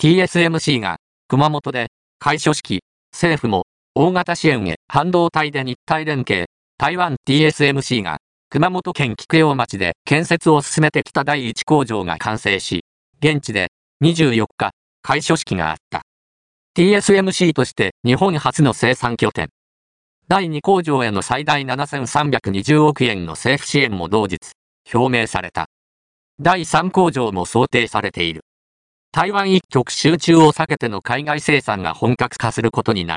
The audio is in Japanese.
TSMC が熊本で開所式、政府も大型支援へ半導体で日体連携、台湾 TSMC が熊本県菊陽町で建設を進めてきた第1工場が完成し、現地で24日、開所式があった。TSMC として日本初の生産拠点。第2工場への最大7320億円の政府支援も同日、表明された。第3工場も想定されている。台湾一極集中を避けての海外生産が本格化することになる。